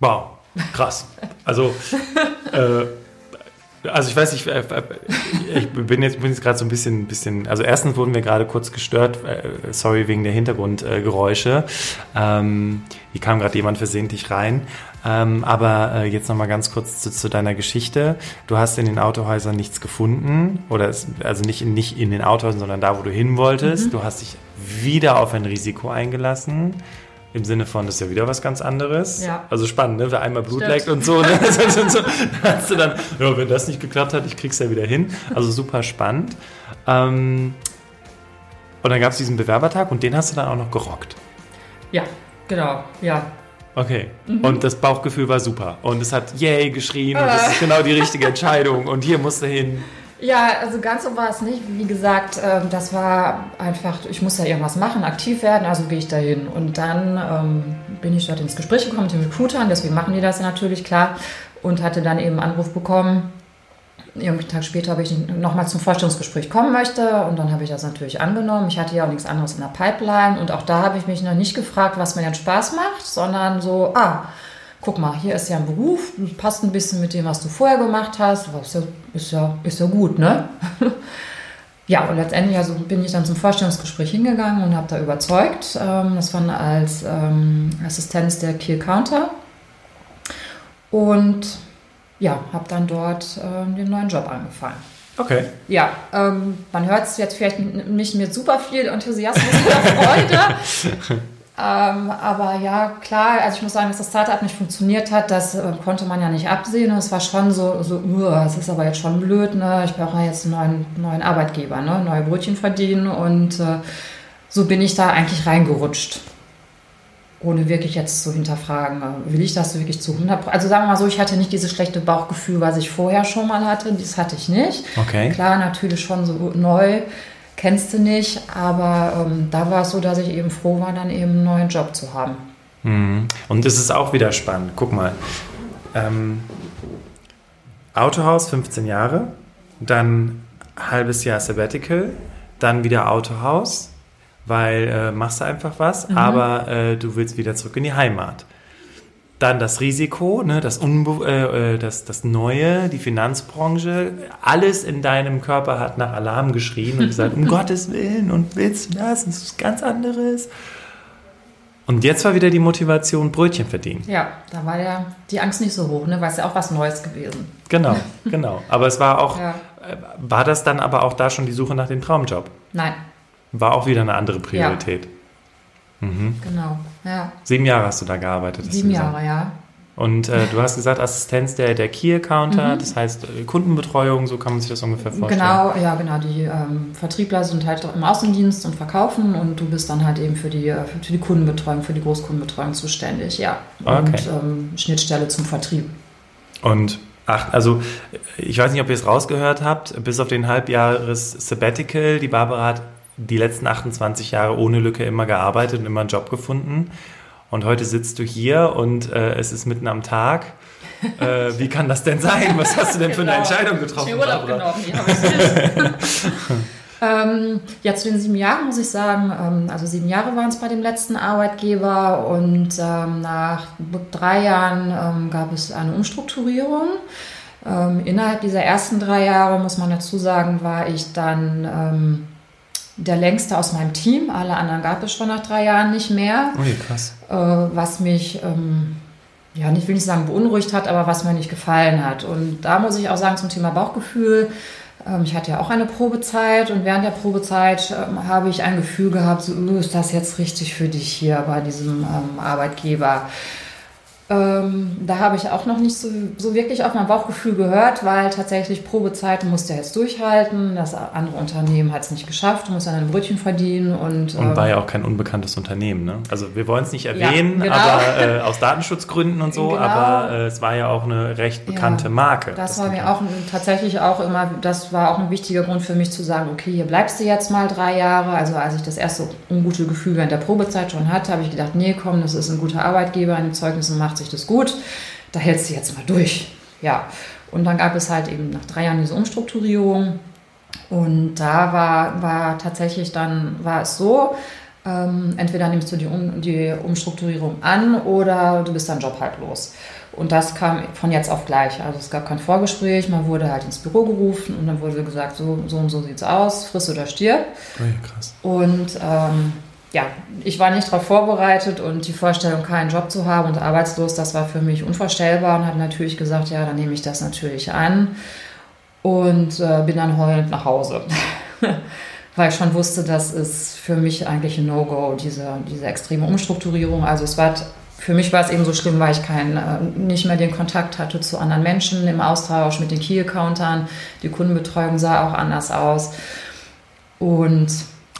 Wow, krass. Also, äh, also ich weiß nicht, äh, ich bin jetzt, bin jetzt gerade so ein bisschen, bisschen, also erstens wurden wir gerade kurz gestört, äh, sorry wegen der Hintergrundgeräusche. Ähm, hier kam gerade jemand versehentlich rein. Ähm, aber äh, jetzt nochmal ganz kurz zu, zu, deiner Geschichte. Du hast in den Autohäusern nichts gefunden, oder es, also nicht in, nicht in den Autohäusern, sondern da, wo du hin wolltest. Mhm. Du hast dich wieder auf ein Risiko eingelassen. Im Sinne von, das ist ja wieder was ganz anderes. Ja. Also spannend, ne? Wer einmal Blut leckt und so, ne? so, hast du dann, ja, wenn das nicht geklappt hat, ich krieg's ja wieder hin. Also super spannend. Ähm, und dann gab es diesen Bewerbertag und den hast du dann auch noch gerockt. Ja, genau, ja. Okay. Mhm. Und das Bauchgefühl war super. Und es hat yay geschrien und das ist genau die richtige Entscheidung. Und hier musst du hin. Ja, also ganz so war es nicht. Wie gesagt, ähm, das war einfach, ich muss ja irgendwas machen, aktiv werden, also gehe ich dahin. Und dann ähm, bin ich dort ins Gespräch gekommen mit den Recruitern, deswegen machen die das natürlich klar. Und hatte dann eben einen Anruf bekommen, irgendwie einen Tag später, ob ich nochmal zum Vorstellungsgespräch kommen möchte. Und dann habe ich das natürlich angenommen. Ich hatte ja auch nichts anderes in der Pipeline. Und auch da habe ich mich noch nicht gefragt, was mir denn Spaß macht, sondern so, ah, guck mal, hier ist ja ein Beruf, passt ein bisschen mit dem, was du vorher gemacht hast, ist ja, ist ja, ist ja gut, ne? ja, und letztendlich also bin ich dann zum Vorstellungsgespräch hingegangen und habe da überzeugt. Ähm, das war als ähm, Assistenz der Key Counter. Und ja, habe dann dort äh, den neuen Job angefangen. Okay. Ja, ähm, man hört es jetzt vielleicht nicht mit super viel Enthusiasmus oder Freude. Ähm, aber ja, klar, also ich muss sagen, dass das Startup nicht funktioniert hat, das äh, konnte man ja nicht absehen. Und es war schon so, so es ist aber jetzt schon blöd, ne? ich brauche jetzt einen neuen, neuen Arbeitgeber, ne? neue Brötchen verdienen. Und äh, so bin ich da eigentlich reingerutscht. Ohne wirklich jetzt zu hinterfragen, äh, will ich das wirklich zu 100 Also sagen wir mal so, ich hatte nicht dieses schlechte Bauchgefühl, was ich vorher schon mal hatte. Das hatte ich nicht. Okay. Klar, natürlich schon so neu kennst du nicht, aber ähm, da war es so, dass ich eben froh war, dann eben einen neuen Job zu haben. Mhm. Und es ist auch wieder spannend. Guck mal. Ähm, Autohaus 15 Jahre, dann halbes Jahr Sabbatical, dann wieder Autohaus, weil äh, machst du einfach was, mhm. aber äh, du willst wieder zurück in die Heimat. Dann das Risiko, ne, das, Unbe äh, äh, das, das Neue, die Finanzbranche. Alles in deinem Körper hat nach Alarm geschrien und gesagt, um Gottes Willen und willst du das? Das ist ganz anderes. Und jetzt war wieder die Motivation, Brötchen verdienen. Ja, da war ja die Angst nicht so hoch, ne? weil es ja auch was Neues gewesen. Genau, genau. Aber es war auch, ja. Äh, war das dann aber auch da schon die Suche nach dem Traumjob? Nein. War auch wieder eine andere Priorität. Ja. Mhm. Genau, ja. Sieben Jahre hast du da gearbeitet. Sieben Jahre, ja. Und äh, du hast gesagt, Assistenz der, der Key-Accounter, mhm. das heißt äh, Kundenbetreuung, so kann man sich das ungefähr vorstellen. Genau, ja, genau. Die ähm, Vertriebler sind halt im Außendienst und verkaufen und du bist dann halt eben für die, äh, für die Kundenbetreuung, für die Großkundenbetreuung zuständig, ja. Okay. Und ähm, Schnittstelle zum Vertrieb. Und ach, also ich weiß nicht, ob ihr es rausgehört habt, bis auf den Halbjahres Sabbatical, die Barbara hat die letzten 28 Jahre ohne Lücke immer gearbeitet und immer einen Job gefunden. Und heute sitzt du hier und äh, es ist mitten am Tag. Äh, wie kann das denn sein? Was hast du denn für eine genau. Entscheidung getroffen? Ich Urlaub genommen, ich ähm, ja, zu den sieben Jahren muss ich sagen, ähm, also sieben Jahre waren es bei dem letzten Arbeitgeber und ähm, nach drei Jahren ähm, gab es eine Umstrukturierung. Ähm, innerhalb dieser ersten drei Jahre, muss man dazu sagen, war ich dann ähm, der längste aus meinem Team. Alle anderen gab es schon nach drei Jahren nicht mehr. Ui, krass. Äh, was mich, ähm, ja, nicht will ich sagen beunruhigt hat, aber was mir nicht gefallen hat. Und da muss ich auch sagen zum Thema Bauchgefühl. Ähm, ich hatte ja auch eine Probezeit und während der Probezeit ähm, habe ich ein Gefühl gehabt, so, oh, ist das jetzt richtig für dich hier bei diesem ähm, Arbeitgeber? Ähm, da habe ich auch noch nicht so, so, wirklich auf mein Bauchgefühl gehört, weil tatsächlich Probezeit musste er jetzt durchhalten. Das andere Unternehmen hat es nicht geschafft, muss dann ein Brötchen verdienen. Und, und war ähm, ja auch kein unbekanntes Unternehmen. Ne? Also wir wollen es nicht erwähnen, ja, genau. aber äh, aus Datenschutzgründen und so, genau. aber äh, es war ja auch eine recht bekannte ja, Marke. Das, das war mir auch tatsächlich auch immer, das war auch ein wichtiger Grund für mich zu sagen, okay, hier bleibst du jetzt mal drei Jahre. Also als ich das erste ungute Gefühl während der Probezeit schon hatte, habe ich gedacht, nee, komm, das ist ein guter Arbeitgeber, eine Zeugnis macht sich das gut, da hältst du jetzt mal durch. Ja, und dann gab es halt eben nach drei Jahren diese Umstrukturierung und da war, war tatsächlich dann, war es so, Ähm, entweder nimmst du die, um, die Umstrukturierung an oder du bist deinen Job halt los. Und das kam von jetzt auf gleich. Also es gab kein Vorgespräch, man wurde halt ins Büro gerufen und dann wurde gesagt, so, so und so sieht's aus, friss oder stirb. Oh ja, krass. Und ähm, ja, ich war nicht darauf vorbereitet und die Vorstellung, keinen Job zu haben und arbeitslos, das war für mich unvorstellbar und habe natürlich gesagt, ja, dann nehme ich das natürlich an und äh, bin dann heulend nach Hause. Weil ich schon wusste, das ist für mich eigentlich ein No-Go, diese, diese extreme Umstrukturierung. Also es war für mich war es eben so schlimm, weil ich kein, äh, nicht mehr den Kontakt hatte zu anderen Menschen im Austausch mit den Key-Accountern. Die Kundenbetreuung sah auch anders aus. Und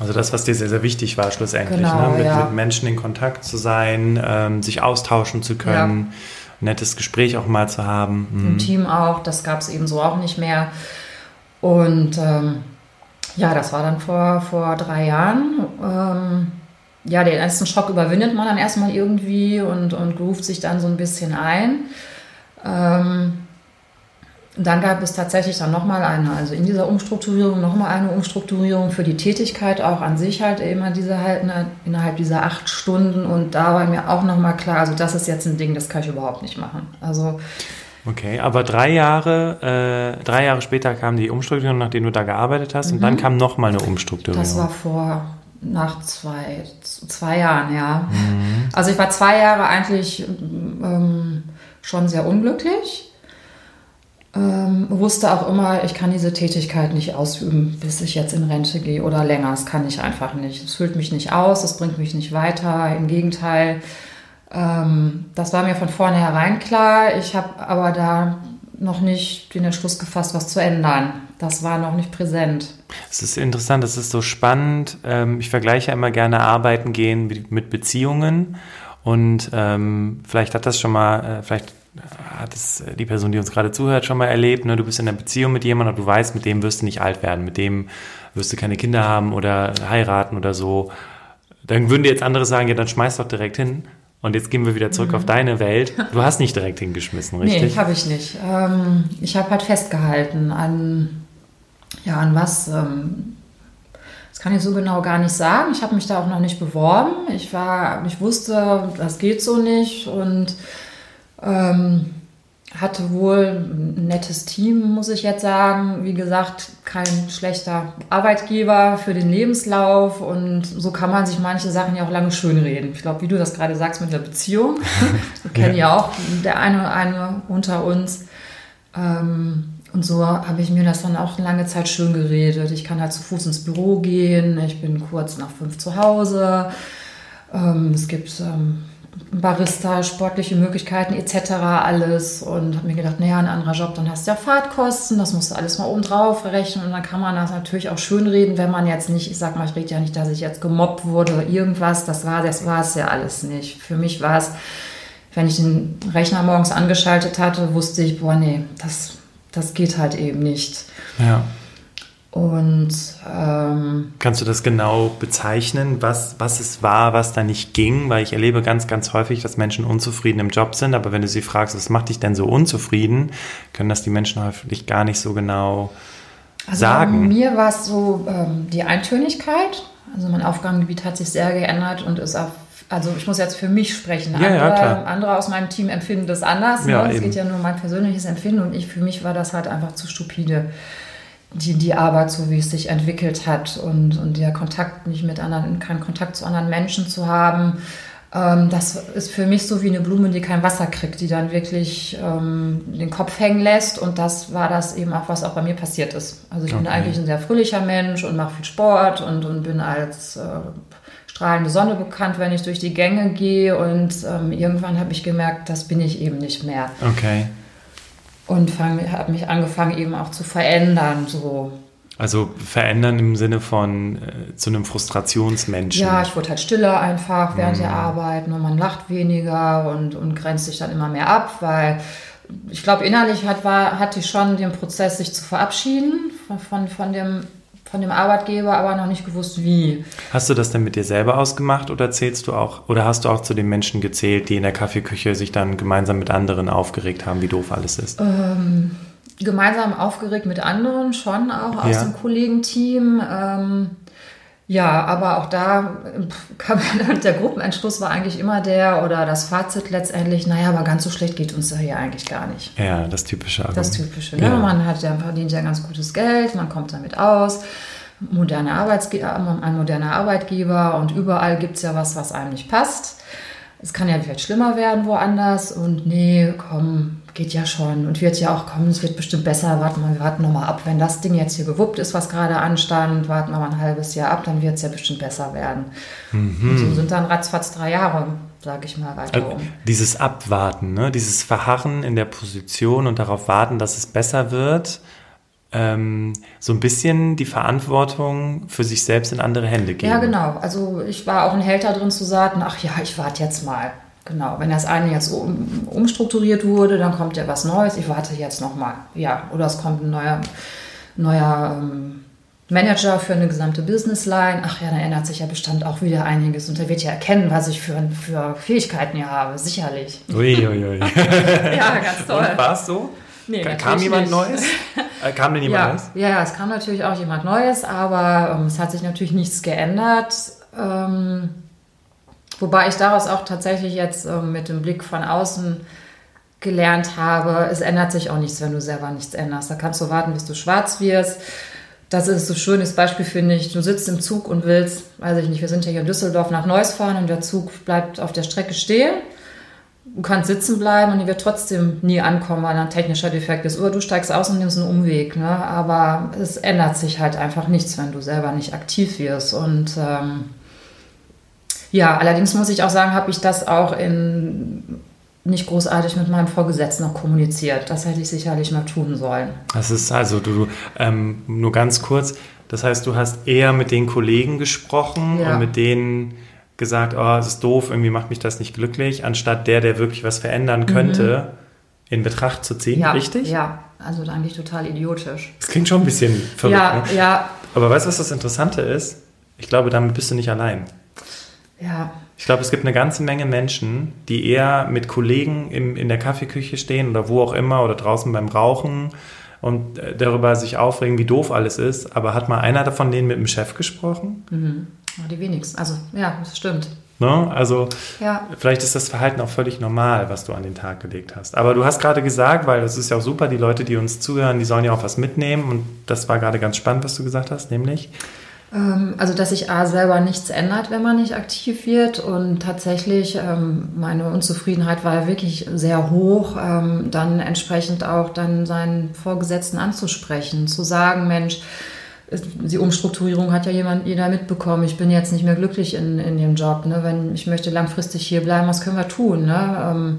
also das, was dir sehr, sehr wichtig war schlussendlich, genau, ne? mit, ja. mit, Menschen in Kontakt zu sein, ähm, sich austauschen zu können, ja. nettes Gespräch auch mal zu haben. Mhm. Im Team auch, das gab es eben so auch nicht mehr. Und ähm, ja, das war dann vor, vor drei Jahren. Ähm, ja, den ersten Schock überwindet man dann erstmal irgendwie und, und ruft sich dann so ein bisschen ein. Ähm, dann gab es tatsächlich dann nochmal eine, also in dieser Umstrukturierung nochmal eine Umstrukturierung für die Tätigkeit auch an sich halt immer diese halt ne, innerhalb dieser acht Stunden und da war mir auch nochmal klar, also das ist jetzt ein Ding, das kann ich überhaupt nicht machen. Also Okay, aber drei Jahre, äh, drei Jahre später kam die Umstrukturierung, nachdem du da gearbeitet hast, mhm. und dann kam nochmal eine Umstrukturierung. Das war vor nach zwei, zwei Jahren, ja. Mhm. Also ich war zwei Jahre eigentlich ähm, schon sehr unglücklich. Ähm, wusste auch immer, ich kann diese Tätigkeit nicht ausüben, bis ich jetzt in Rente gehe oder länger. Das kann ich einfach nicht. Es füllt mich nicht aus, es bringt mich nicht weiter. Im Gegenteil, ähm, das war mir von vornherein klar. Ich habe aber da noch nicht den Entschluss gefasst, was zu ändern. Das war noch nicht präsent. Es ist interessant, es ist so spannend. Ähm, ich vergleiche immer gerne Arbeiten gehen mit Beziehungen. Und ähm, vielleicht hat das schon mal, äh, vielleicht hat es die Person, die uns gerade zuhört, schon mal erlebt. Ne? Du bist in einer Beziehung mit jemandem und du weißt, mit dem wirst du nicht alt werden, mit dem wirst du keine Kinder haben oder heiraten oder so. Dann würden dir jetzt andere sagen, ja, dann schmeiß doch direkt hin. Und jetzt gehen wir wieder zurück mhm. auf deine Welt. Du hast nicht direkt hingeschmissen, richtig? Nee, habe ich nicht. Ähm, ich habe halt festgehalten an, ja, an was. Ähm, das kann ich so genau gar nicht sagen. Ich habe mich da auch noch nicht beworben. Ich war, ich wusste, das geht so nicht und ähm, hatte wohl ein nettes Team, muss ich jetzt sagen. Wie gesagt, kein schlechter Arbeitgeber für den Lebenslauf und so kann man sich manche Sachen ja auch lange schönreden. Ich glaube, wie du das gerade sagst mit der Beziehung, wir kennen ja. ja auch der eine oder eine unter uns. Ähm, und so habe ich mir das dann auch lange Zeit schön geredet. Ich kann halt zu Fuß ins Büro gehen, ich bin kurz nach fünf zu Hause. Ähm, es gibt ähm, Barista, sportliche Möglichkeiten etc. alles und habe mir gedacht, naja, ein anderer Job, dann hast du ja Fahrtkosten, das musst du alles mal oben drauf rechnen und dann kann man das natürlich auch schön reden, wenn man jetzt nicht, ich sag mal, ich rede ja nicht, dass ich jetzt gemobbt wurde oder irgendwas, das war, das war es ja alles nicht. Für mich war es, wenn ich den Rechner morgens angeschaltet hatte, wusste ich, boah, nee, das, das geht halt eben nicht. Ja. Und kannst du das genau bezeichnen, was, was es war, was da nicht ging? Weil ich erlebe ganz, ganz häufig, dass Menschen unzufrieden im Job sind, aber wenn du sie fragst, was macht dich denn so unzufrieden, können das die Menschen häufig gar nicht so genau also sagen. Mir war es so ähm, die Eintönigkeit. Also mein Aufgabengebiet hat sich sehr geändert und ist auf also ich muss jetzt für mich sprechen. Ja, andere, ja, andere, aus meinem Team empfinden das anders. Ja, ne? Es geht ja nur um mein persönliches Empfinden und ich für mich war das halt einfach zu stupide die, die Arbeit, so wie es sich entwickelt hat und, und der Kontakt nicht mit anderen, keinen Kontakt zu anderen Menschen zu haben. Ähm, das ist für mich so wie eine Blume, die kein Wasser kriegt, die dann wirklich ähm, den Kopf hängen lässt. Und das war das eben auch, was auch bei mir passiert ist. Also ich okay. bin eigentlich ein sehr fröhlicher Mensch und mache viel Sport und, und bin als äh, strahlende Sonne bekannt, wenn ich durch die Gänge gehe. Und ähm, irgendwann habe ich gemerkt, das bin ich eben nicht mehr. Okay und habe mich angefangen eben auch zu verändern. So. Also verändern im Sinne von äh, zu einem Frustrationsmenschen. Ja, ich wurde halt stiller einfach während mm. der Arbeit und man lacht weniger und, und grenzt sich dann immer mehr ab, weil ich glaube, innerlich hat, war, hatte ich schon den Prozess, sich zu verabschieden von, von, von dem von dem Arbeitgeber, aber noch nicht gewusst, wie. Hast du das denn mit dir selber ausgemacht oder zählst du auch, oder hast du auch zu den Menschen gezählt, die in der Kaffeeküche sich dann gemeinsam mit anderen aufgeregt haben, wie doof alles ist? Ähm, gemeinsam aufgeregt mit anderen, schon auch aus ja. dem Kollegenteam. Ähm, Ja, aber auch da kam der Gruppenentschluss war eigentlich immer der oder das Fazit letztendlich, naja, aber ganz so schlecht geht uns da hier eigentlich gar nicht. Ja, das typische Argument. Das typische, ne? Ja. Man hat ja, verdient ja ganz gutes Geld, man kommt damit aus, moderne Arbeitsge ein moderner Arbeitgeber und überall gibt es ja was, was einem nicht passt es kann ja vielleicht schlimmer werden woanders und nee, komm, geht ja schon und wird ja auch kommen, es wird bestimmt besser, warten wir, wir warten nochmal ab, wenn das Ding jetzt hier gewuppt ist, was gerade anstand, warten wir mal ein halbes Jahr ab, dann wird es ja bestimmt besser werden. Mhm. Und so sind dann ratzfatz drei Jahre, sage ich mal, weiter also, um. Dieses Abwarten, ne? dieses Verharren in der Position und darauf warten, dass es besser wird, ähm, so ein bisschen die Verantwortung für sich selbst in andere Hände geben. Ja, genau. Also ich war auch ein Held da drin zu sagen, ach ja, ich warte jetzt mal. Genau, wenn das eine jetzt um, umstrukturiert wurde, dann kommt ja was Neues. Ich warte jetzt noch mal. Ja, oder es kommt ein neuer, neuer ähm, Manager für eine gesamte Businessline. Ach ja, dann ändert sich ja bestimmt auch wieder einiges und er wird ja erkennen, was ich für, für Fähigkeiten hier habe. Sicherlich. Uiuiui. Ui, ui. ja, ganz toll. Und war es so? Nee, kam jemand nicht. Neues? Äh, kam denn jemand ja, Neues? Ja, es kam natürlich auch jemand Neues, aber ähm, es hat sich natürlich nichts geändert. Ähm, wobei ich daraus auch tatsächlich jetzt ähm, mit dem Blick von außen gelernt habe, es ändert sich auch nichts, wenn du selber nichts änderst. Da kannst du warten, bis du schwarz wirst. Das ist so ein schönes Beispiel, finde ich. Du sitzt im Zug und willst, weiß ich nicht, wir sind ja hier in Düsseldorf nach Neuss fahren und der Zug bleibt auf der Strecke stehen du kannst sitzen bleiben und die wird trotzdem nie ankommen, weil ein technischer Defekt ist. Oder du steigst aus und nimmst einen Umweg. Ne? Aber es ändert sich halt einfach nichts, wenn du selber nicht aktiv wirst. Und ähm, ja, allerdings muss ich auch sagen, habe ich das auch in nicht großartig mit meinem Vorgesetzten noch kommuniziert. Das hätte ich sicherlich mal tun sollen. Das ist also, du, ähm, nur ganz kurz, das heißt, du hast eher mit den Kollegen gesprochen ja. und mit denen gesagt, oh, es ist doof, irgendwie macht mich das nicht glücklich, anstatt der, der wirklich was verändern könnte, mhm. in Betracht zu ziehen, ja, richtig? Ja, also eigentlich total idiotisch. Das klingt schon ein bisschen verrückt. Ja, ne? ja. Aber weißt du, was das Interessante ist? Ich glaube, damit bist du nicht allein. Ja. Ich glaube, es gibt eine ganze Menge Menschen, die eher mit Kollegen im, in der Kaffeeküche stehen oder wo auch immer oder draußen beim Rauchen und äh, darüber sich aufregen, wie doof alles ist. Aber hat mal einer von denen mit dem Chef gesprochen? Mhm. Die wenigsten. Also, ja, das stimmt. Ne? Also, ja. vielleicht ist das Verhalten auch völlig normal, was du an den Tag gelegt hast. Aber du hast gerade gesagt, weil das ist ja auch super, die Leute, die uns zuhören, die sollen ja auch was mitnehmen. Und das war gerade ganz spannend, was du gesagt hast, nämlich. Ähm, also, dass sich A selber nichts ändert, wenn man nicht aktiv wird. Und tatsächlich, ähm, meine Unzufriedenheit war ja wirklich sehr hoch, ähm, dann entsprechend auch dann seinen Vorgesetzten anzusprechen, zu sagen, Mensch, die Umstrukturierung hat ja jemand, jeder mitbekommen. Ich bin jetzt nicht mehr glücklich in, in dem Job. Ne? Wenn ich möchte langfristig hier bleiben, was können wir tun? Ne?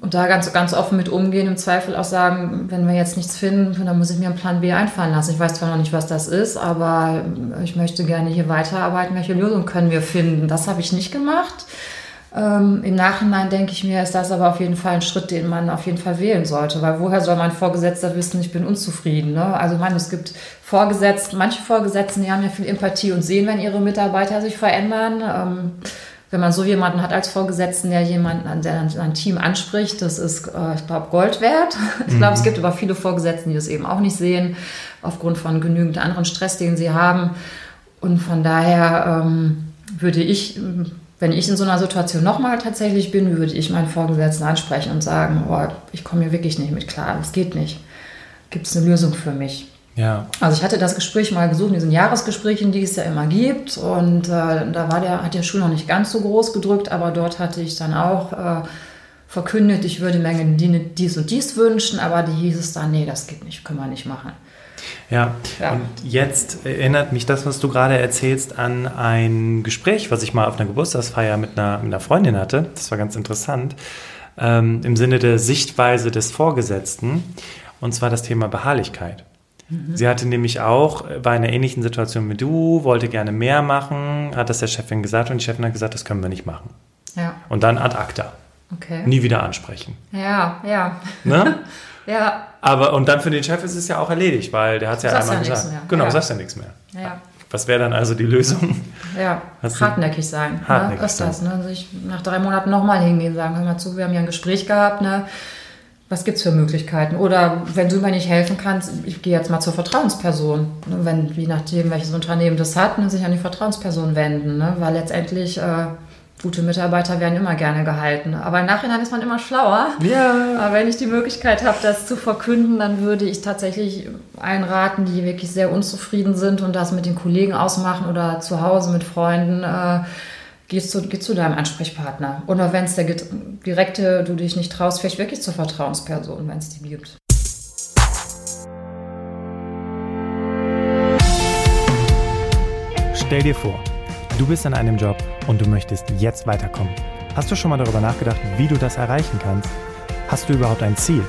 Und da ganz, ganz offen mit umgehen, im Zweifel auch sagen, wenn wir jetzt nichts finden, dann muss ich mir einen Plan B einfallen lassen. Ich weiß zwar noch nicht, was das ist, aber ich möchte gerne hier weiterarbeiten. Welche Lösung können wir finden? Das habe ich nicht gemacht. Ähm, Im Nachhinein denke ich mir, ist das aber auf jeden Fall ein Schritt, den man auf jeden Fall wählen sollte, weil woher soll mein Vorgesetzter wissen, ich bin unzufrieden? Ne? Also ich meine, es gibt Vorgesetzte, manche Vorgesetzten, die haben ja viel Empathie und sehen, wenn ihre Mitarbeiter sich verändern. Ähm, wenn man so jemanden hat als Vorgesetzten, der jemanden, der sein Team anspricht, das ist, äh, ich glaube, Gold wert. Ich glaube, mhm. es gibt aber viele Vorgesetzten, die das eben auch nicht sehen, aufgrund von genügend anderen Stress, den sie haben. Und von daher ähm, würde ich wenn ich in so einer Situation nochmal tatsächlich bin, würde ich meinen Vorgesetzten ansprechen und sagen, oh, ich komme hier wirklich nicht mit klar, das geht nicht. Gibt es eine Lösung für mich? Ja. Also ich hatte das Gespräch mal gesucht, in diesen Jahresgesprächen, die es ja immer gibt. Und äh, da war der, hat der Schuh noch nicht ganz so groß gedrückt, aber dort hatte ich dann auch äh, verkündet, ich würde mir dies und dies wünschen, aber die hieß es dann, nee, das geht nicht, können wir nicht machen. Ja. ja. und jetzt erinnert mich das, was du gerade erzählst, an ein Gespräch, was ich mal auf einer Geburtstagsfeier mit einer, mit einer Freundin hatte. Das war ganz interessant. Ähm, Im Sinne der Sichtweise des Vorgesetzten. Und zwar das Thema Beharrlichkeit. Mhm. Sie hatte nämlich auch, war in einer ähnlichen Situation wie du, wollte gerne mehr machen, hat das der Chefin gesagt und die Chefin hat gesagt, das können wir nicht machen. Ja. Und dann ad acta. Okay. Nie wieder ansprechen. Ja, ja. Ne? Ja. Aber und dann für den Chef ist es ja auch erledigt, weil der hat es ja einmal ja gesagt. Genau, ja. sagst ja nichts mehr. Ja. Was wäre dann also die Lösung? Ja, Hast hartnäckig sein. Ne? Hartnäckig ne? Öfters, ne? Sich nach drei Monaten nochmal hingehen und sagen, hör mal zu, wir haben ja ein Gespräch gehabt, ne? Was gibt es für Möglichkeiten? Oder wenn du mir nicht helfen kannst, ich gehe jetzt mal zur Vertrauensperson. Ne, wenn, je nachdem, welches Unternehmen das hat, ne, sich an die Vertrauensperson wenden. Ne? Weil letztendlich äh, gute Mitarbeiter werden immer gerne gehalten. Aber im Nachhinein ist man immer schlauer. Ja. Aber wenn ich die Möglichkeit habe, das zu verkünden, dann würde ich tatsächlich allen raten, die wirklich sehr unzufrieden sind und das mit den Kollegen ausmachen oder zu Hause mit Freunden. Äh, gehst du, geh zu deinem Ansprechpartner. Oder wenn es der direkte, du dich nicht traust, vielleicht wirklich zur Vertrauensperson, wenn es die gibt. Stell dir vor, du bist an einem Job und du möchtest jetzt weiterkommen. Hast du schon mal darüber nachgedacht, wie du das erreichen kannst? Hast du überhaupt ein Ziel?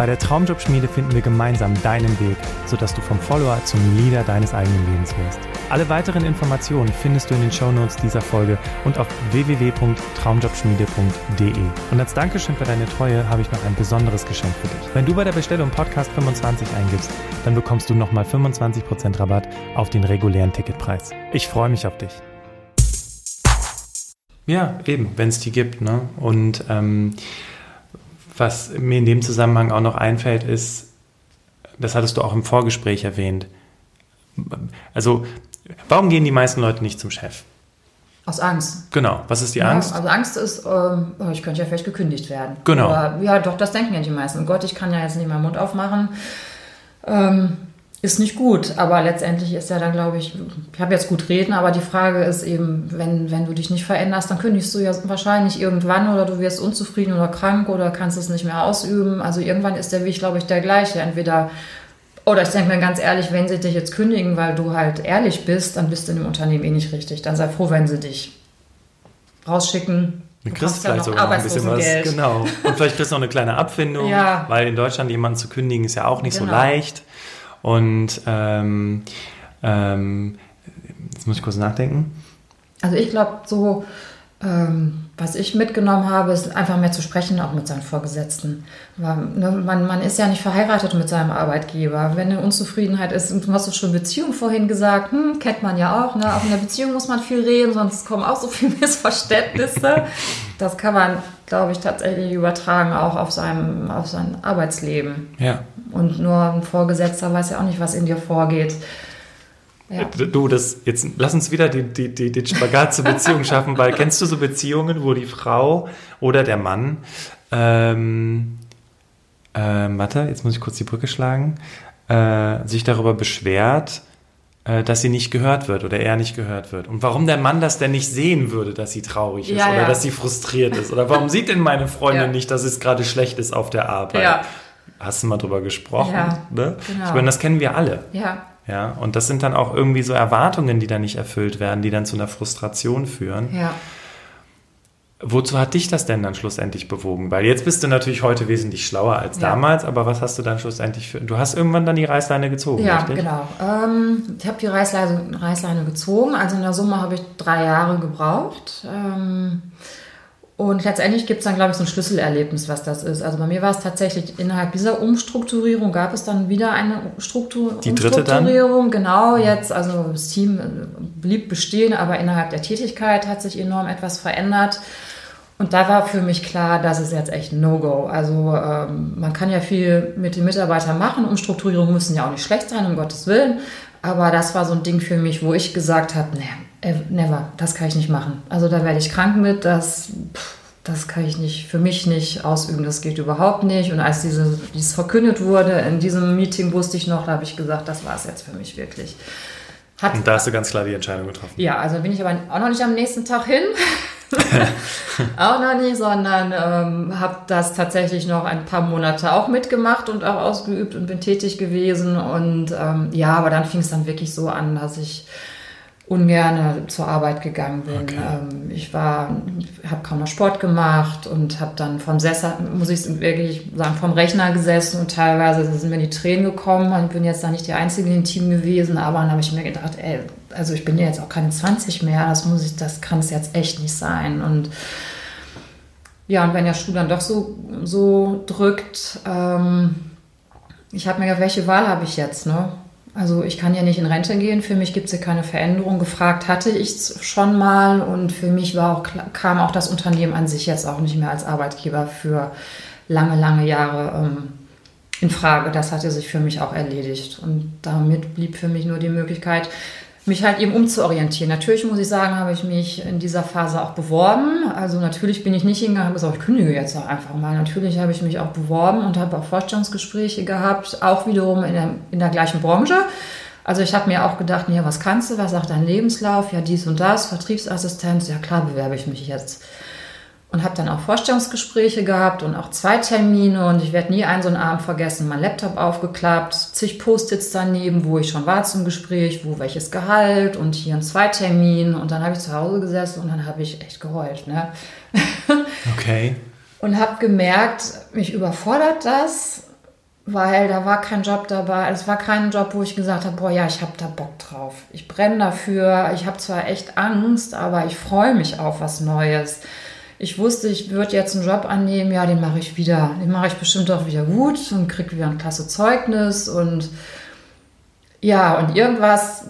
Bei der Traumjobschmiede finden wir gemeinsam deinen Weg, sodass du vom Follower zum Leader deines eigenen Lebens wirst. Alle weiteren Informationen findest du in den Shownotes dieser Folge und auf www.traumjobschmiede.de. Und als Dankeschön für deine Treue habe ich noch ein besonderes Geschenk für dich. Wenn du bei der Bestellung Podcast 25 eingibst, dann bekommst du nochmal 25% Rabatt auf den regulären Ticketpreis. Ich freue mich auf dich. Ja, eben, wenn es die gibt. Ne? Und ähm, was mir in dem Zusammenhang auch noch einfällt, ist, das hattest du auch im Vorgespräch erwähnt. Also, warum gehen die meisten Leute nicht zum Chef? Aus Angst. Genau. Was ist die ja, Angst? Also Angst ist, ähm, oh, ich könnte ja vielleicht gekündigt werden. Genau. Oder, ja, doch, das denken ja die meisten. Gott, ich kann ja jetzt nicht meinen Mund aufmachen. Ähm, ist nicht gut, aber letztendlich ist ja dann, glaube ich, ich habe jetzt gut reden, aber die Frage ist eben, wenn, wenn du dich nicht veränderst, dann kündigst du ja wahrscheinlich irgendwann oder du wirst unzufrieden oder krank oder kannst es nicht mehr ausüben. Also irgendwann ist der Weg, glaube ich, der gleiche. Entweder, oder ich denke mir ganz ehrlich, wenn sie dich jetzt kündigen, weil du halt ehrlich bist, dann bist du in dem Unternehmen eh nicht richtig. Dann sei froh, wenn sie dich rausschicken, Du kriegst vielleicht sogar noch ein bisschen was. Genau. Und vielleicht kriegst du noch eine kleine Abfindung, ja. weil in Deutschland jemanden zu kündigen ist ja auch nicht genau. so leicht. Und ähm, ähm, jetzt muss ich kurz nachdenken. Also ich glaube, so ähm, was ich mitgenommen habe, ist einfach mehr zu sprechen, auch mit seinen Vorgesetzten. Weil, ne, man, man ist ja nicht verheiratet mit seinem Arbeitgeber. Wenn eine Unzufriedenheit ist, du hast schon Beziehung vorhin gesagt, hm, kennt man ja auch. Ne? Auch in der Beziehung muss man viel reden, sonst kommen auch so viele Missverständnisse. das kann man, glaube ich, tatsächlich übertragen auch auf, seinem, auf sein Arbeitsleben. Ja. Und nur ein Vorgesetzter weiß ja auch nicht, was in dir vorgeht. Ja. Du, das, jetzt lass uns wieder die, die, die, den Spagat zur Beziehung schaffen, weil kennst du so Beziehungen, wo die Frau oder der Mann, ähm, äh, warte, jetzt muss ich kurz die Brücke schlagen, äh, sich darüber beschwert, äh, dass sie nicht gehört wird oder er nicht gehört wird. Und warum der Mann das denn nicht sehen würde, dass sie traurig ist ja, oder ja. dass sie frustriert ist. Oder warum sieht denn meine Freundin nicht, dass es gerade schlecht ist auf der Arbeit? Ja. Hast du mal drüber gesprochen? Ja, ne? genau. Ich meine, das kennen wir alle. Ja. Ja, und das sind dann auch irgendwie so Erwartungen, die dann nicht erfüllt werden, die dann zu einer Frustration führen. Ja. Wozu hat dich das denn dann schlussendlich bewogen? Weil jetzt bist du natürlich heute wesentlich schlauer als ja. damals, aber was hast du dann schlussendlich für. Du hast irgendwann dann die Reißleine gezogen, ja, richtig? genau. Ähm, ich habe die Reißleine, Reißleine gezogen. Also in der Summe habe ich drei Jahre gebraucht. Ähm, und letztendlich gibt es dann, glaube ich, so ein Schlüsselerlebnis, was das ist. Also bei mir war es tatsächlich innerhalb dieser Umstrukturierung gab es dann wieder eine Struktur Die dritte Umstrukturierung. Dann? Genau, jetzt, also das Team äh, blieb bestehen, aber innerhalb der Tätigkeit hat sich enorm etwas verändert. Und da war für mich klar, das ist jetzt echt No-Go. Also ähm, man kann ja viel mit den Mitarbeitern machen. Umstrukturierungen müssen ja auch nicht schlecht sein, um Gottes Willen. Aber das war so ein Ding für mich, wo ich gesagt habe, nee, äh, never, das kann ich nicht machen. Also da werde ich krank mit, das, das kann ich nicht, für mich nicht ausüben, das geht überhaupt nicht. Und als diese, dieses verkündet wurde, in diesem Meeting wusste ich noch, da habe ich gesagt, das war es jetzt für mich wirklich. Hat, und da hast du ganz klar die Entscheidung getroffen. Ja, also bin ich aber auch noch nicht am nächsten Tag hin. auch noch nicht, sondern ähm, habe das tatsächlich noch ein paar Monate auch mitgemacht und auch ausgeübt und bin tätig gewesen. Und ähm, ja, aber dann fing es dann wirklich so an, dass ich ungern zur Arbeit gegangen bin. Okay. Ähm, ich war, habe kaum noch Sport gemacht und habe dann vom Sessel, muss ich wirklich sagen, vom Rechner gesessen und teilweise sind mir die Tränen gekommen. Ich bin jetzt da nicht die Einzige im Team gewesen, aber dann habe ich mir gedacht, ey, also ich bin ja jetzt auch keine 20 mehr, das muss ich, das kann es jetzt echt nicht sein. Und ja, und wenn der Stuhl dann doch so, so drückt, ähm, ich habe mir gedacht, welche Wahl habe ich jetzt, ne? Also ich kann ja nicht in Rente gehen, für mich gibt es ja keine Veränderung. Gefragt hatte ich es schon mal und für mich war auch, kam auch das Unternehmen an sich jetzt auch nicht mehr als Arbeitgeber für lange, lange Jahre ähm, in Frage. Das hatte sich für mich auch erledigt. Und damit blieb für mich nur die Möglichkeit, mich halt eben umzuorientieren. Natürlich muss ich sagen, habe ich mich in dieser Phase auch beworben. Also natürlich bin ich nicht hingegangen, gesagt, ich kündige jetzt auch einfach mal. Natürlich habe ich mich auch beworben und habe auch Vorstellungsgespräche gehabt, auch wiederum in der, in der gleichen Branche. Also ich habe mir auch gedacht, ja, was kannst du, was sagt dein Lebenslauf? Ja, dies und das, Vertriebsassistenz, ja klar bewerbe ich mich jetzt und habe dann auch Vorstellungsgespräche gehabt und auch zwei Termine und ich werde nie einen so einen Abend vergessen, mein Laptop aufgeklappt, zig Post-its daneben, wo ich schon war zum Gespräch, wo welches Gehalt und hier ein Zweitermin und dann habe ich zu Hause gesessen und dann habe ich echt geheult. Ne? Okay. und habe gemerkt, mich überfordert das, weil da war kein Job dabei. Es war kein Job, wo ich gesagt habe, boah, ja, ich habe da Bock drauf. Ich brenne dafür. Ich habe zwar echt Angst, aber ich freue mich auf was Neues ich wusste, ich würde jetzt einen Job annehmen, ja, den mache ich wieder. Den mache ich bestimmt auch wieder gut und kriege wieder ein klasse Zeugnis. Und ja, und irgendwas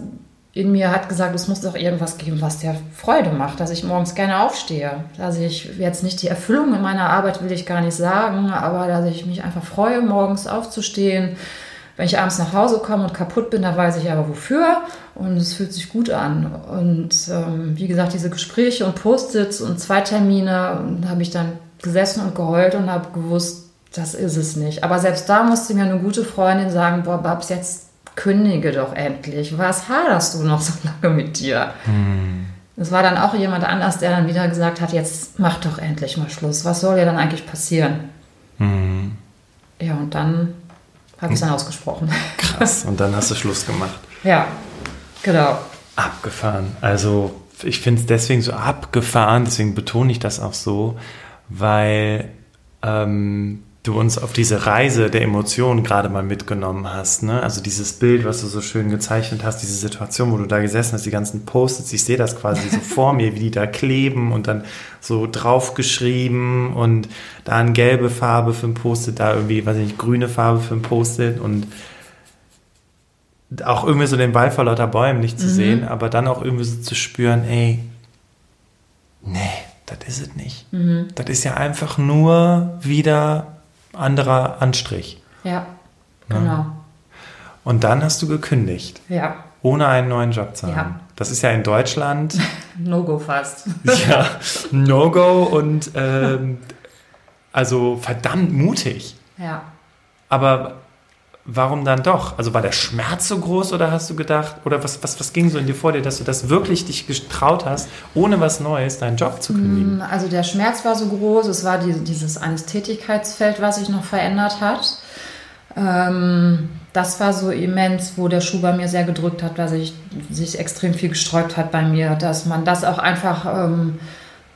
in mir hat gesagt, es muss doch irgendwas geben, was dir Freude macht, dass ich morgens gerne aufstehe. Dass ich jetzt nicht die Erfüllung in meiner Arbeit will ich gar nicht sagen, aber dass ich mich einfach freue, morgens aufzustehen wenn ich abends nach Hause komme und kaputt bin, dann weiß ich aber wofür und es fühlt sich gut an. Und ähm, wie gesagt, diese Gespräche und Post-its und Zweitermine, da habe ich dann gesessen und geheult und habe gewusst, das ist es nicht. Aber selbst da musste mir eine gute Freundin sagen, boah, Babs, jetzt kündige doch endlich. Was haderst du noch so lange mit dir? Hm. Es war dann auch jemand anders, der dann wieder gesagt hat, jetzt mach doch endlich mal Schluss. Was soll dir dann eigentlich passieren? Hm. Ja, und dann habe ich dann ausgesprochen. Krass. Und dann hast du Schluss gemacht. Ja, genau. Abgefahren. Also ich finde es deswegen so abgefahren, deswegen betone ich das auch so, weil ähm, du uns auf diese Reise der Emotionen gerade mal mitgenommen hast. Ne? Also dieses Bild, was du so schön gezeichnet hast, diese Situation, wo du da gesessen hast, die ganzen Post-its, ich sehe das quasi so vor mir, wie die da kleben und dann so draufgeschrieben und da eine gelbe Farbe für ein Post-it, da irgendwie, weiß ich nicht, grüne Farbe für ein Post-it und auch irgendwie so den Wald vor lauter Bäumen nicht zu mhm. sehen, aber dann auch irgendwie so zu spüren, ey, nee, das ist es nicht. Mhm. Das ist ja einfach nur wieder anderer Anstrich. Ja, genau. Ja. Und dann hast du gekündigt. Ja. Ohne einen neuen Job zu haben. Ja. Das ist ja in Deutschland. No-Go fast. ja, No-Go und ähm, also verdammt mutig. Ja. Aber warum dann doch? Also war der Schmerz so groß oder hast du gedacht, oder was, was, was ging so in dir vor dir, dass du das wirklich dich getraut hast, ohne was Neues deinen Job zu kündigen? Mm, also der Schmerz war so groß, es war die, dieses Tätigkeitsfeld, was sich noch verändert hat. Ähm, das war so immens, wo der Schuh bei mir sehr gedrückt hat, dass ich, sich extrem viel gesträubt hat bei mir, dass man das auch einfach... Ähm,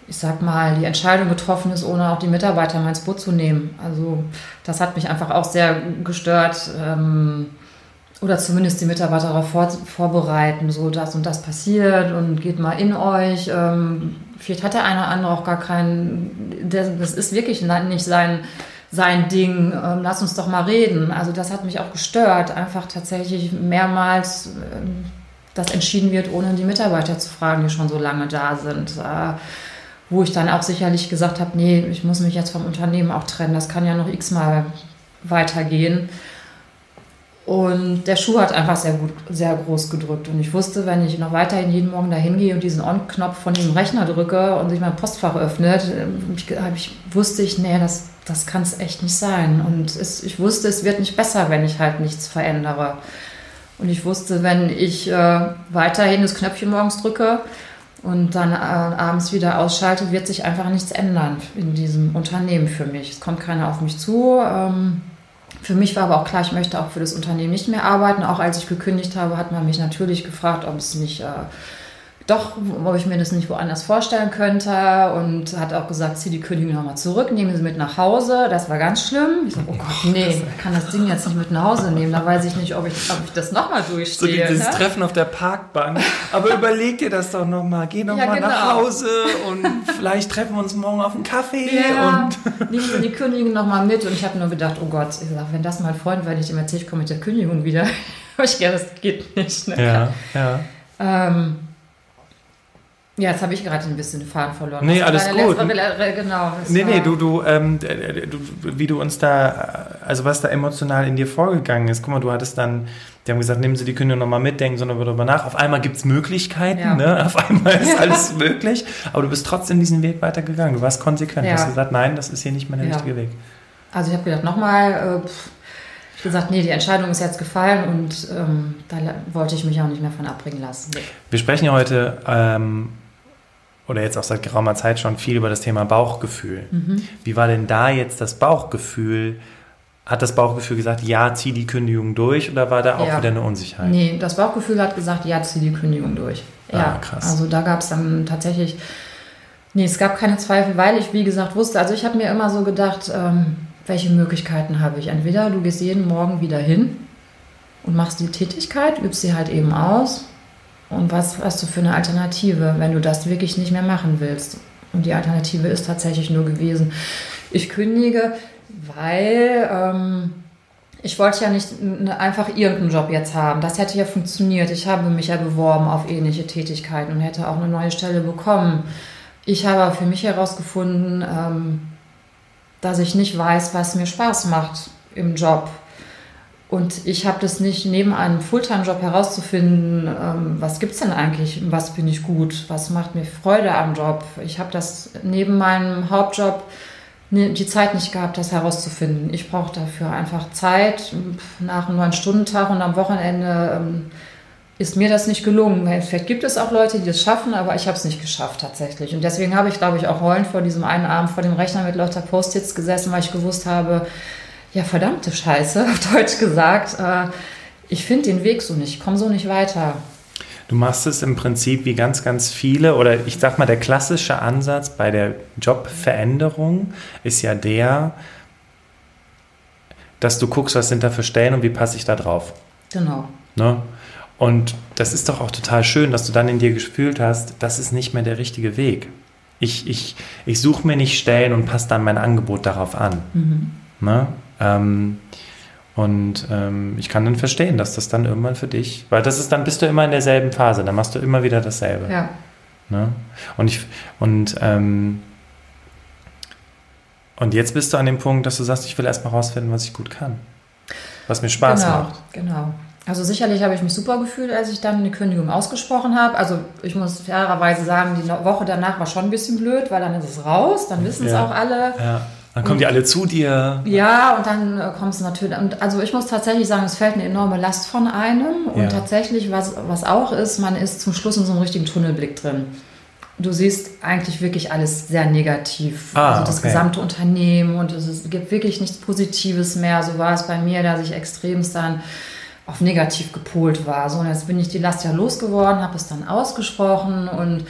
ich sag mal, die Entscheidung getroffen ist, ohne auch die Mitarbeiter mal ins Boot zu nehmen. Also das hat mich einfach auch sehr gestört. Ähm, oder zumindest die Mitarbeiter darauf vor, vorbereiten, so das und das passiert und geht mal in euch. Ähm, vielleicht hat der eine oder andere auch gar keinen, das ist wirklich nicht sein, sein Ding, ähm, lass uns doch mal reden. Also das hat mich auch gestört, einfach tatsächlich mehrmals, ähm, dass entschieden wird, ohne die Mitarbeiter zu fragen, die schon so lange da sind. Äh, wo ich dann auch sicherlich gesagt habe, nee, ich muss mich jetzt vom Unternehmen auch trennen, das kann ja noch x-mal weitergehen. Und der Schuh hat einfach sehr gut, sehr groß gedrückt. Und ich wusste, wenn ich noch weiterhin jeden Morgen dahin gehe und diesen On-Knopf von diesem Rechner drücke und sich mein Postfach öffnet, ich, ich, wusste ich, nee, das, das kann es echt nicht sein. Und es, ich wusste, es wird nicht besser, wenn ich halt nichts verändere. Und ich wusste, wenn ich äh, weiterhin das Knöpfchen morgens drücke, und dann äh, abends wieder ausschalte, wird sich einfach nichts ändern in diesem Unternehmen für mich. Es kommt keiner auf mich zu. Ähm, für mich war aber auch klar, ich möchte auch für das Unternehmen nicht mehr arbeiten. Auch als ich gekündigt habe, hat man mich natürlich gefragt, ob es mich äh, doch, ob ich mir das nicht woanders vorstellen könnte und hat auch gesagt, zieh die Kündigung nochmal zurück, nehme sie mit nach Hause. Das war ganz schlimm. Ich sage, oh Gott, nee, ich kann das Ding jetzt nicht mit nach Hause nehmen. Da weiß ich nicht, ob ich, ob ich das nochmal durchstehe. So dieses ne? Treffen auf der Parkbank. Aber überleg dir das doch nochmal. Geh nochmal ja, genau. nach Hause und vielleicht treffen wir uns morgen auf einen Kaffee. Ja, und nehmen Sie die Kündigung nochmal mit. Und ich habe nur gedacht, oh Gott, ich sag, wenn das mein Freund, weil ich ihm erzähle, ich komme mit der Kündigung wieder. ich, gedacht, das geht nicht. Ne? Ja, ja. Ähm, Ja, jetzt habe ich gerade ein bisschen den Faden verloren. Nee, alles gut. letzte- genau. das Nee, nee, du, du, ähm, äh, du, wie du uns da, also was da emotional in dir vorgegangen ist. Guck mal, du hattest dann, die haben gesagt, nehmen Sie die Kündigung nochmal mit, denken Sie noch darüber nach. Auf einmal gibt es Möglichkeiten, Ja. ne? Auf einmal ist Ja. alles möglich. Aber du bist trotzdem diesen Weg weitergegangen. Du warst konsequent. Du Ja. hast gesagt, nein, das ist hier nicht mehr der richtige Weg. Also ich habe gedacht, nochmal, äh, ich gesagt, nee, die Entscheidung ist jetzt gefallen und ähm, da wollte ich mich auch nicht mehr von abbringen lassen. Wir sprechen ja heute, ähm, oder jetzt auch seit geraumer Zeit schon viel über das Thema Bauchgefühl. Mhm. Wie war denn da jetzt das Bauchgefühl? Hat das Bauchgefühl gesagt, ja, zieh die Kündigung durch oder war da auch Ja. wieder eine Unsicherheit? Nee, das Bauchgefühl hat gesagt, ja, zieh die Kündigung durch. Ja, Ah, krass. Also da gab es dann tatsächlich, nee, es gab keine Zweifel, weil ich, wie gesagt, wusste, also ich habe mir immer so gedacht, ähm, welche Möglichkeiten habe ich? Entweder du gehst jeden Morgen wieder hin und machst die Tätigkeit, übst sie halt eben aus. Und was hast du für eine Alternative, wenn du das wirklich nicht mehr machen willst? Und die Alternative ist tatsächlich nur gewesen, ich kündige, weil ähm, ich wollte ja nicht einfach irgendeinen Job jetzt haben. Das hätte ja funktioniert. Ich habe mich ja beworben auf ähnliche Tätigkeiten und hätte auch eine neue Stelle bekommen. Ich habe für mich herausgefunden, ähm, dass ich nicht weiß, was mir Spaß macht im Job. Und ich habe das nicht neben einem Fulltime-Job herauszufinden, ähm, was gibt es denn eigentlich, was bin ich gut, was macht mir Freude am Job. Ich habe das neben meinem Hauptjob die Zeit nicht gehabt, das herauszufinden. Ich brauche dafür einfach Zeit. Nach einem neun Stundentag und am Wochenende ähm, ist mir das nicht gelungen. Vielleicht gibt es auch Leute, die das schaffen, aber ich habe es nicht geschafft tatsächlich. Und deswegen habe ich, glaube ich, auch heulend vor diesem einen Abend vor dem Rechner mit lauter Post-its gesessen, weil ich gewusst habe, ja, verdammte Scheiße, auf Deutsch gesagt. Äh, ich finde den Weg so nicht, ich komme so nicht weiter. Du machst es im Prinzip wie ganz, ganz viele, oder ich sag mal, der klassische Ansatz bei der Jobveränderung ist ja der, dass du guckst, was sind da für Stellen und wie passe ich da drauf. Genau. Ne? Und das ist doch auch total schön, dass du dann in dir gefühlt hast, das ist nicht mehr der richtige Weg. Ich, ich, ich suche mir nicht Stellen und passe dann mein Angebot darauf an. Ne? Ähm, und ähm, ich kann dann verstehen, dass das dann irgendwann für dich, weil das ist dann bist du immer in derselben Phase, dann machst du immer wieder dasselbe. Ja. Ne? Und ich und ähm, und jetzt bist du an dem Punkt, dass du sagst, ich will erstmal rausfinden, was ich gut kann, was mir Spaß genau, macht. Genau. Also sicherlich habe ich mich super gefühlt, als ich dann die Kündigung ausgesprochen habe. Also ich muss fairerweise sagen, die Woche danach war schon ein bisschen blöd, weil dann ist es raus, dann wissen es Ja. auch alle. Ja. Dann kommen die alle zu dir. Ja, und dann äh, kommt es natürlich. Und also ich muss tatsächlich sagen, es fällt eine enorme Last von einem. Und Ja. tatsächlich, was, was auch ist, man ist zum Schluss in so einem richtigen Tunnelblick drin. Du siehst eigentlich wirklich alles sehr negativ. Ah, also das okay. gesamte Unternehmen und es, ist, gibt wirklich nichts Positives mehr. So war es bei mir, dass ich extremst dann auf negativ gepolt war. So, und jetzt bin ich die Last ja losgeworden, habe es dann ausgesprochen und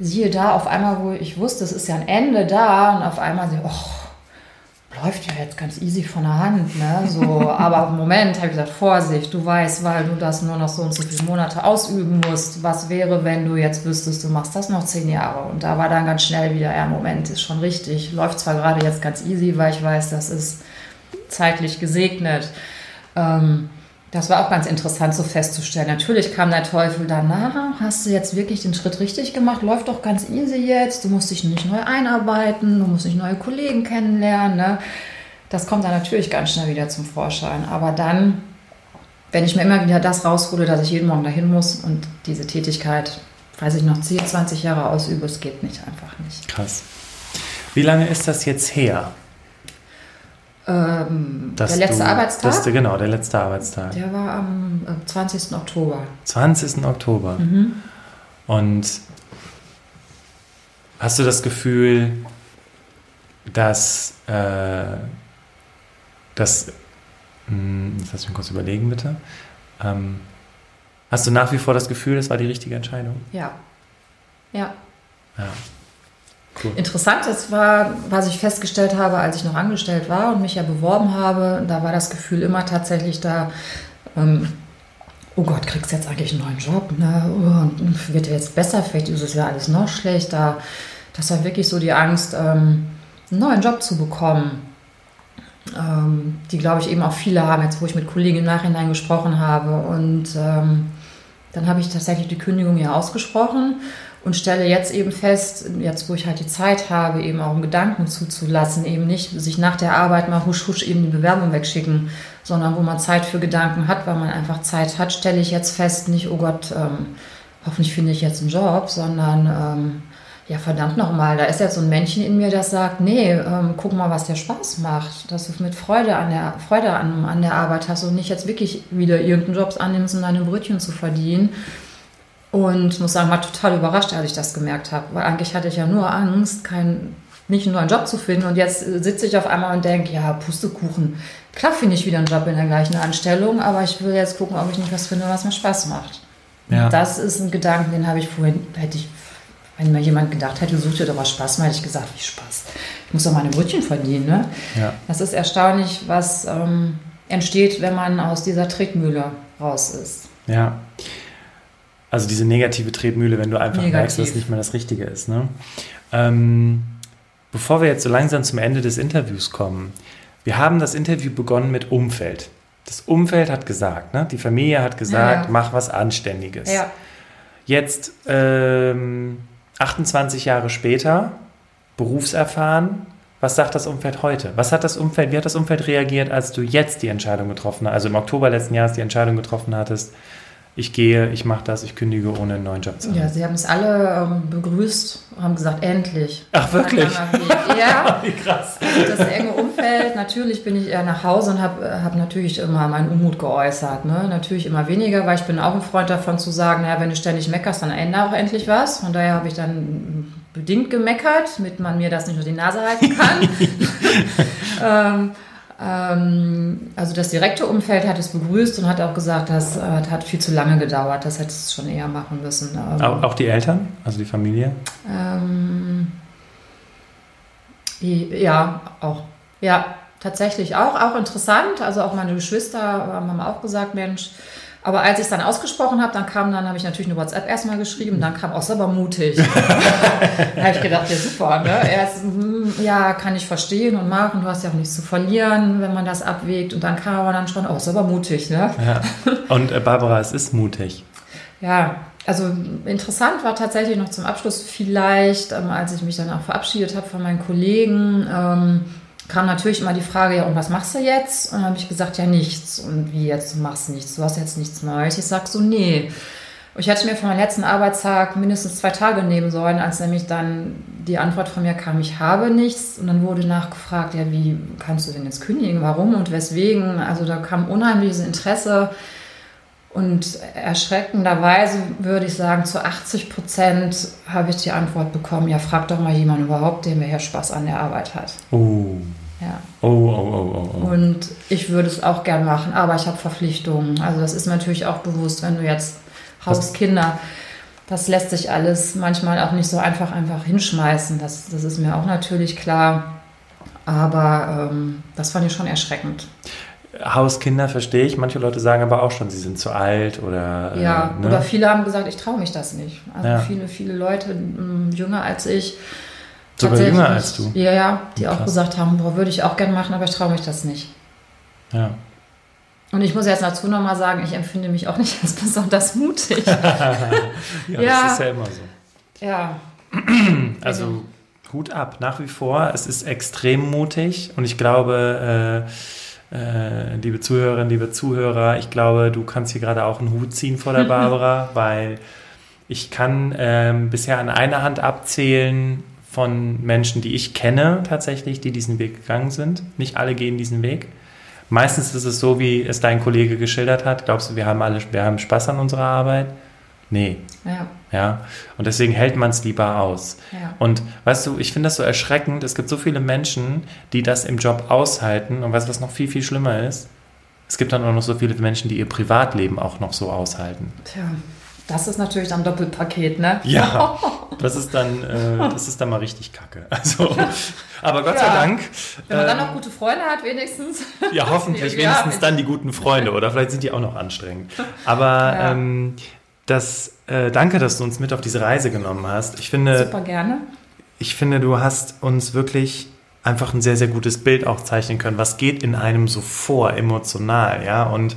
siehe da, auf einmal, wo ich wusste, es ist ja ein Ende da und auf einmal so, oh, läuft ja jetzt ganz easy von der Hand, ne? So, aber im Moment habe ich gesagt, Vorsicht, du weißt, weil du das nur noch so und so viele Monate ausüben musst. Was wäre, wenn du jetzt wüsstest, du machst das noch zehn Jahre? Und da war dann ganz schnell wieder, ja, Moment, ist schon richtig. Läuft zwar gerade jetzt ganz easy, weil ich weiß, das ist zeitlich gesegnet. Ähm, das war auch ganz interessant so festzustellen. Natürlich kam der Teufel danach. Hast du jetzt wirklich den Schritt richtig gemacht? Läuft doch ganz easy jetzt. Du musst dich nicht neu einarbeiten. Du musst nicht neue Kollegen kennenlernen. Ne? Das kommt dann natürlich ganz schnell wieder zum Vorschein. Aber dann, wenn ich mir immer wieder das raushole, dass ich jeden Morgen dahin muss und diese Tätigkeit, weiß ich noch, 10, 20 Jahre ausübe, es geht nicht einfach nicht. Krass. Wie lange ist das jetzt her? Ähm, der letzte du- Arbeitstag, du- genau, der letzte Arbeitstag. der war am äh, 20. Oktober. 20. Oktober. Mhm. Und hast du das Gefühl, dass, äh, dass mh, jetzt lass mich kurz überlegen, bitte. Ähm, hast du nach wie vor das Gefühl, das war die richtige Entscheidung? Ja. Ja. Ja. Cool. Interessant, das war, was ich festgestellt habe, als ich noch angestellt war und mich ja beworben habe, da war das Gefühl immer tatsächlich da, ähm, oh Gott, kriegst du jetzt eigentlich einen neuen Job? Ne? Oh, wird jetzt besser? Vielleicht ist es ja alles noch schlechter. Das war wirklich so die Angst, ähm, einen neuen Job zu bekommen. Ähm, die, glaube ich, eben auch viele haben, jetzt wo ich mit Kollegen im Nachhinein gesprochen habe. Und ähm, dann habe ich tatsächlich die Kündigung ja ausgesprochen und stelle jetzt eben fest, jetzt wo ich halt die Zeit habe, eben auch einen Gedanken zuzulassen, eben nicht sich nach der Arbeit mal husch husch eben die Bewerbung wegschicken, sondern wo man Zeit für Gedanken hat, weil man einfach Zeit hat, stelle ich jetzt fest, nicht, oh Gott, ähm, hoffentlich finde ich jetzt einen Job, sondern ähm, ja, verdammt nochmal, da ist jetzt so ein Männchen in mir, das sagt, nee, ähm, guck mal, was dir Spaß macht, dass du mit Freude an der, Freude an, an der Arbeit hast und nicht jetzt wirklich wieder irgendeinen Jobs annimmst, um deine Brötchen zu verdienen. Und muss sagen, war total überrascht, als ich das gemerkt habe, weil eigentlich hatte ich ja nur Angst, kein, nicht nur einen Job zu finden und jetzt sitze ich auf einmal und denke, ja, Pustekuchen, klar finde ich wieder einen Job in der gleichen Anstellung, aber ich will jetzt gucken, ob ich nicht was finde, was mir Spaß macht. Ja. Das ist ein Gedanke, den habe ich vorhin, hätte ich wenn mir jemand gedacht hätte, such dir doch was Spaß, mal hätte ich gesagt, wie Spaß. Ich muss doch meine Brötchen verdienen. Ne? Ja. Das ist erstaunlich, was ähm, entsteht, wenn man aus dieser Tretmühle raus ist. Ja. Also diese negative Tretmühle, wenn du einfach Negativ. merkst, dass es nicht mehr das Richtige ist. Ne? Ähm, bevor wir jetzt so langsam zum Ende des Interviews kommen, wir haben das Interview begonnen mit Umfeld. Das Umfeld hat gesagt, ne? die Familie hat gesagt, ja. mach was Anständiges. Ja. Jetzt ähm, 28 Jahre später, berufserfahren, was sagt das Umfeld heute? Was hat das Umfeld, wie hat das Umfeld reagiert, als du jetzt die Entscheidung getroffen hast, also im Oktober letzten Jahres die Entscheidung getroffen hattest, ich gehe, ich mache das, ich kündige, ohne einen neuen Job zu haben. Ja, sie haben es alle ähm, begrüßt, haben gesagt, endlich. Ach, wirklich? Ja. Wie krass. Also das enge Umfeld, natürlich bin ich eher nach Hause und habe hab natürlich immer meinen Unmut geäußert. Ne? Natürlich immer weniger, weil ich bin auch ein Freund davon zu sagen, naja, wenn du ständig meckerst, dann ändere auch endlich was. Von daher habe ich dann bedingt gemeckert, damit man mir das nicht nur die Nase halten kann. ähm, ähm, also das direkte Umfeld hat es begrüßt und hat auch gesagt, das äh, hat viel zu lange gedauert, das hätte es schon eher machen müssen. Ähm, auch die Eltern, also die Familie? Ähm, ja, auch. Ja, tatsächlich auch. Auch interessant. Also auch meine Geschwister haben auch gesagt, Mensch, aber als ich es dann ausgesprochen habe, dann kam dann, habe ich natürlich eine WhatsApp erstmal geschrieben, dann kam auch selber mutig. da habe ich gedacht, ja super, ne? Erst, hm, ja, kann ich verstehen und machen, du hast ja auch nichts zu verlieren, wenn man das abwägt. Und dann kam aber dann schon, auch selber mutig, ne? Ja. Und äh, Barbara, es ist mutig. Ja, also interessant war tatsächlich noch zum Abschluss vielleicht, ähm, als ich mich dann auch verabschiedet habe von meinen Kollegen, ähm, kam natürlich immer die Frage, ja, und was machst du jetzt? Und dann habe ich gesagt, ja, nichts. Und wie jetzt, du machst nichts, du hast jetzt nichts Neues. Ich sage so, nee. Ich hätte mir für meinen letzten Arbeitstag mindestens zwei Tage nehmen sollen, als nämlich dann die Antwort von mir kam, ich habe nichts. Und dann wurde nachgefragt, ja, wie kannst du denn jetzt kündigen? Warum und weswegen? Also da kam unheimliches Interesse. Und erschreckenderweise würde ich sagen, zu 80 Prozent habe ich die Antwort bekommen, ja, frag doch mal jemanden überhaupt, der mir hier Spaß an der Arbeit hat. Oh. Ja. Oh, oh, oh, oh, oh. Und ich würde es auch gern machen, aber ich habe Verpflichtungen. Also das ist mir natürlich auch bewusst, wenn du jetzt Hauskinder, das lässt sich alles manchmal auch nicht so einfach einfach hinschmeißen. Das, das ist mir auch natürlich klar. Aber ähm, das fand ich schon erschreckend. Hauskinder verstehe ich. Manche Leute sagen aber auch schon, sie sind zu alt oder. Äh, ja, äh, ne? oder viele haben gesagt, ich traue mich das nicht. Also ja. viele, viele Leute m, jünger als ich. Sogar jünger als du? Ja, ja, die Krass. auch gesagt haben, boah, würde ich auch gerne machen, aber ich traue mich das nicht. Ja. Und ich muss jetzt dazu nochmal sagen, ich empfinde mich auch nicht als besonders mutig. ja, ja, das ist ja immer so. Ja. Also Hut ab, nach wie vor. Es ist extrem mutig und ich glaube, äh, äh, liebe Zuhörerinnen, liebe Zuhörer, ich glaube, du kannst hier gerade auch einen Hut ziehen vor der Barbara, weil ich kann ähm, bisher an einer Hand abzählen von Menschen, die ich kenne tatsächlich, die diesen Weg gegangen sind. Nicht alle gehen diesen Weg. Meistens ist es so, wie es dein Kollege geschildert hat. Glaubst du, wir haben alle, wir haben Spaß an unserer Arbeit? Nee. Ja. Ja. Und deswegen hält man es lieber aus. Ja. Und weißt du, ich finde das so erschreckend. Es gibt so viele Menschen, die das im Job aushalten. Und weißt du, was noch viel, viel schlimmer ist? Es gibt dann auch noch so viele Menschen, die ihr Privatleben auch noch so aushalten. Tja, das ist natürlich dann Doppelpaket, ne? Ja, das ist dann, äh, das ist dann mal richtig kacke. Also, aber Gott ja. sei Dank. Wenn man ähm, dann noch gute Freunde hat, wenigstens. Ja, hoffentlich ja, wenigstens dann die guten Freunde. Oder vielleicht sind die auch noch anstrengend. Aber ja. ähm, das, äh, danke, dass du uns mit auf diese Reise genommen hast. Ich finde, Super gerne. Ich finde, du hast uns wirklich einfach ein sehr, sehr gutes Bild auch zeichnen können. Was geht in einem so vor, emotional, ja? Und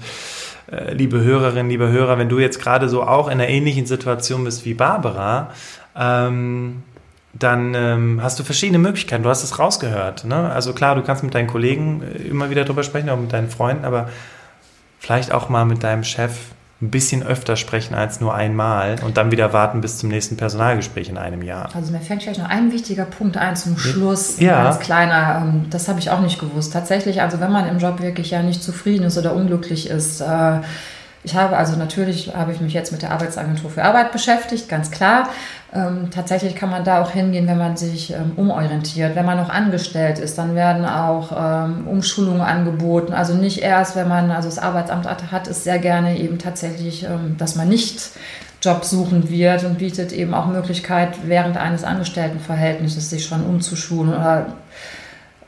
äh, liebe Hörerinnen, liebe Hörer, wenn du jetzt gerade so auch in einer ähnlichen Situation bist wie Barbara, ähm, dann ähm, hast du verschiedene Möglichkeiten. Du hast es rausgehört. Ne? Also klar, du kannst mit deinen Kollegen äh, immer wieder drüber sprechen, auch mit deinen Freunden, aber vielleicht auch mal mit deinem Chef ein bisschen öfter sprechen als nur einmal und dann wieder warten bis zum nächsten Personalgespräch in einem Jahr. Also mir fällt vielleicht noch ein wichtiger Punkt ein zum Schluss, ja. ganz kleiner, ähm, das habe ich auch nicht gewusst. Tatsächlich, also wenn man im Job wirklich ja nicht zufrieden ist oder unglücklich ist, äh, ich habe also natürlich, habe ich mich jetzt mit der Arbeitsagentur für Arbeit beschäftigt, ganz klar. Ähm, tatsächlich kann man da auch hingehen, wenn man sich ähm, umorientiert. Wenn man noch angestellt ist, dann werden auch ähm, Umschulungen angeboten. Also nicht erst, wenn man also das Arbeitsamt hat, ist sehr gerne eben tatsächlich, ähm, dass man nicht jobsuchend wird und bietet eben auch Möglichkeit, während eines Angestelltenverhältnisses sich schon umzuschulen oder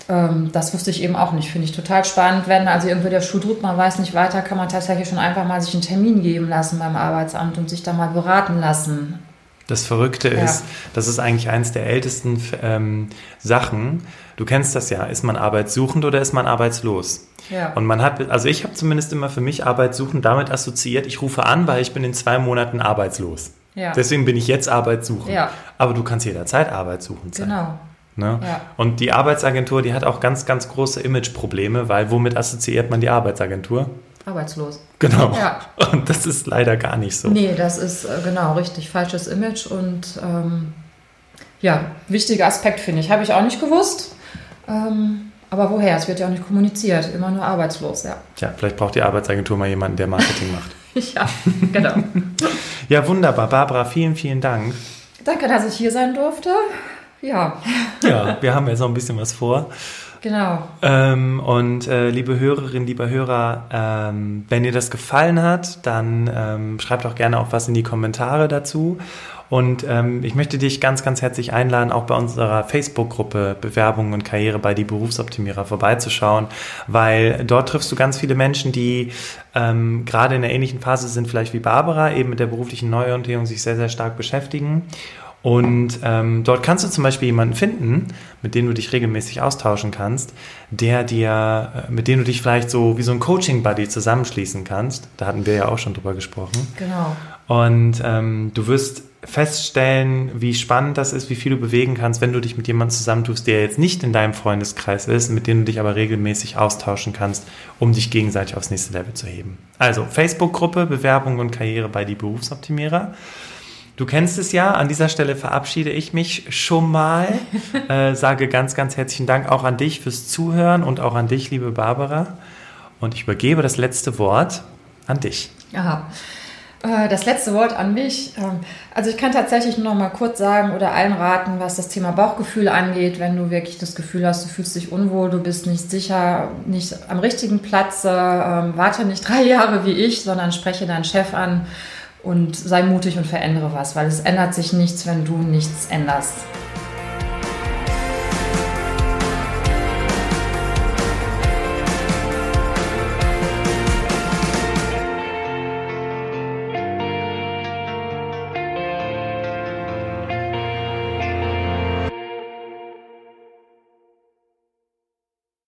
ähm, das wusste ich eben auch nicht. Finde ich total spannend. Wenn also irgendwie der Schuh drückt, man weiß nicht weiter, kann man tatsächlich schon einfach mal sich einen Termin geben lassen beim Arbeitsamt und sich da mal beraten lassen. Das Verrückte ja. ist, das ist eigentlich eines der ältesten ähm, Sachen. Du kennst das ja. Ist man arbeitssuchend oder ist man arbeitslos? Ja. Und man hat, also ich habe zumindest immer für mich arbeitssuchend damit assoziiert, ich rufe an, weil ich bin in zwei Monaten arbeitslos. Ja. Deswegen bin ich jetzt arbeitssuchend. Ja. Aber du kannst jederzeit arbeitssuchend sein. Genau. Ne? Ja. Und die Arbeitsagentur, die hat auch ganz, ganz große Imageprobleme, weil womit assoziiert man die Arbeitsagentur? Arbeitslos. Genau. Ja. Und das ist leider gar nicht so. Nee, das ist äh, genau richtig falsches Image und ähm, ja, wichtiger Aspekt finde ich. Habe ich auch nicht gewusst. Ähm, aber woher? Es wird ja auch nicht kommuniziert. Immer nur arbeitslos, ja. Ja, vielleicht braucht die Arbeitsagentur mal jemanden, der Marketing macht. ja, genau. ja, wunderbar. Barbara, vielen, vielen Dank. Danke, dass ich hier sein durfte. Ja. Ja, wir haben jetzt noch ein bisschen was vor. Genau. Ähm, und äh, liebe Hörerinnen, lieber Hörer, ähm, wenn dir das gefallen hat, dann ähm, schreibt auch gerne auch was in die Kommentare dazu. Und ähm, ich möchte dich ganz, ganz herzlich einladen, auch bei unserer Facebook-Gruppe Bewerbung und Karriere bei die Berufsoptimierer vorbeizuschauen, weil dort triffst du ganz viele Menschen, die ähm, gerade in einer ähnlichen Phase sind, vielleicht wie Barbara, eben mit der beruflichen Neuorientierung sich sehr, sehr stark beschäftigen und ähm, dort kannst du zum Beispiel jemanden finden, mit dem du dich regelmäßig austauschen kannst, der dir, äh, mit dem du dich vielleicht so wie so ein Coaching-Buddy zusammenschließen kannst. Da hatten wir ja auch schon drüber gesprochen. Genau. Und ähm, du wirst feststellen, wie spannend das ist, wie viel du bewegen kannst, wenn du dich mit jemandem zusammentust, der jetzt nicht in deinem Freundeskreis ist, mit dem du dich aber regelmäßig austauschen kannst, um dich gegenseitig aufs nächste Level zu heben. Also Facebook-Gruppe, Bewerbung und Karriere bei die Berufsoptimierer. Du kennst es ja, an dieser Stelle verabschiede ich mich schon mal, äh, sage ganz, ganz herzlichen Dank auch an dich fürs Zuhören und auch an dich, liebe Barbara. Und ich übergebe das letzte Wort an dich. Aha. Äh, das letzte Wort an mich. Ähm, also ich kann tatsächlich nur noch mal kurz sagen oder allen raten, was das Thema Bauchgefühl angeht, wenn du wirklich das Gefühl hast, du fühlst dich unwohl, du bist nicht sicher, nicht am richtigen Platz, ähm, warte nicht drei Jahre wie ich, sondern spreche deinen Chef an und sei mutig und verändere was, weil es ändert sich nichts, wenn du nichts änderst.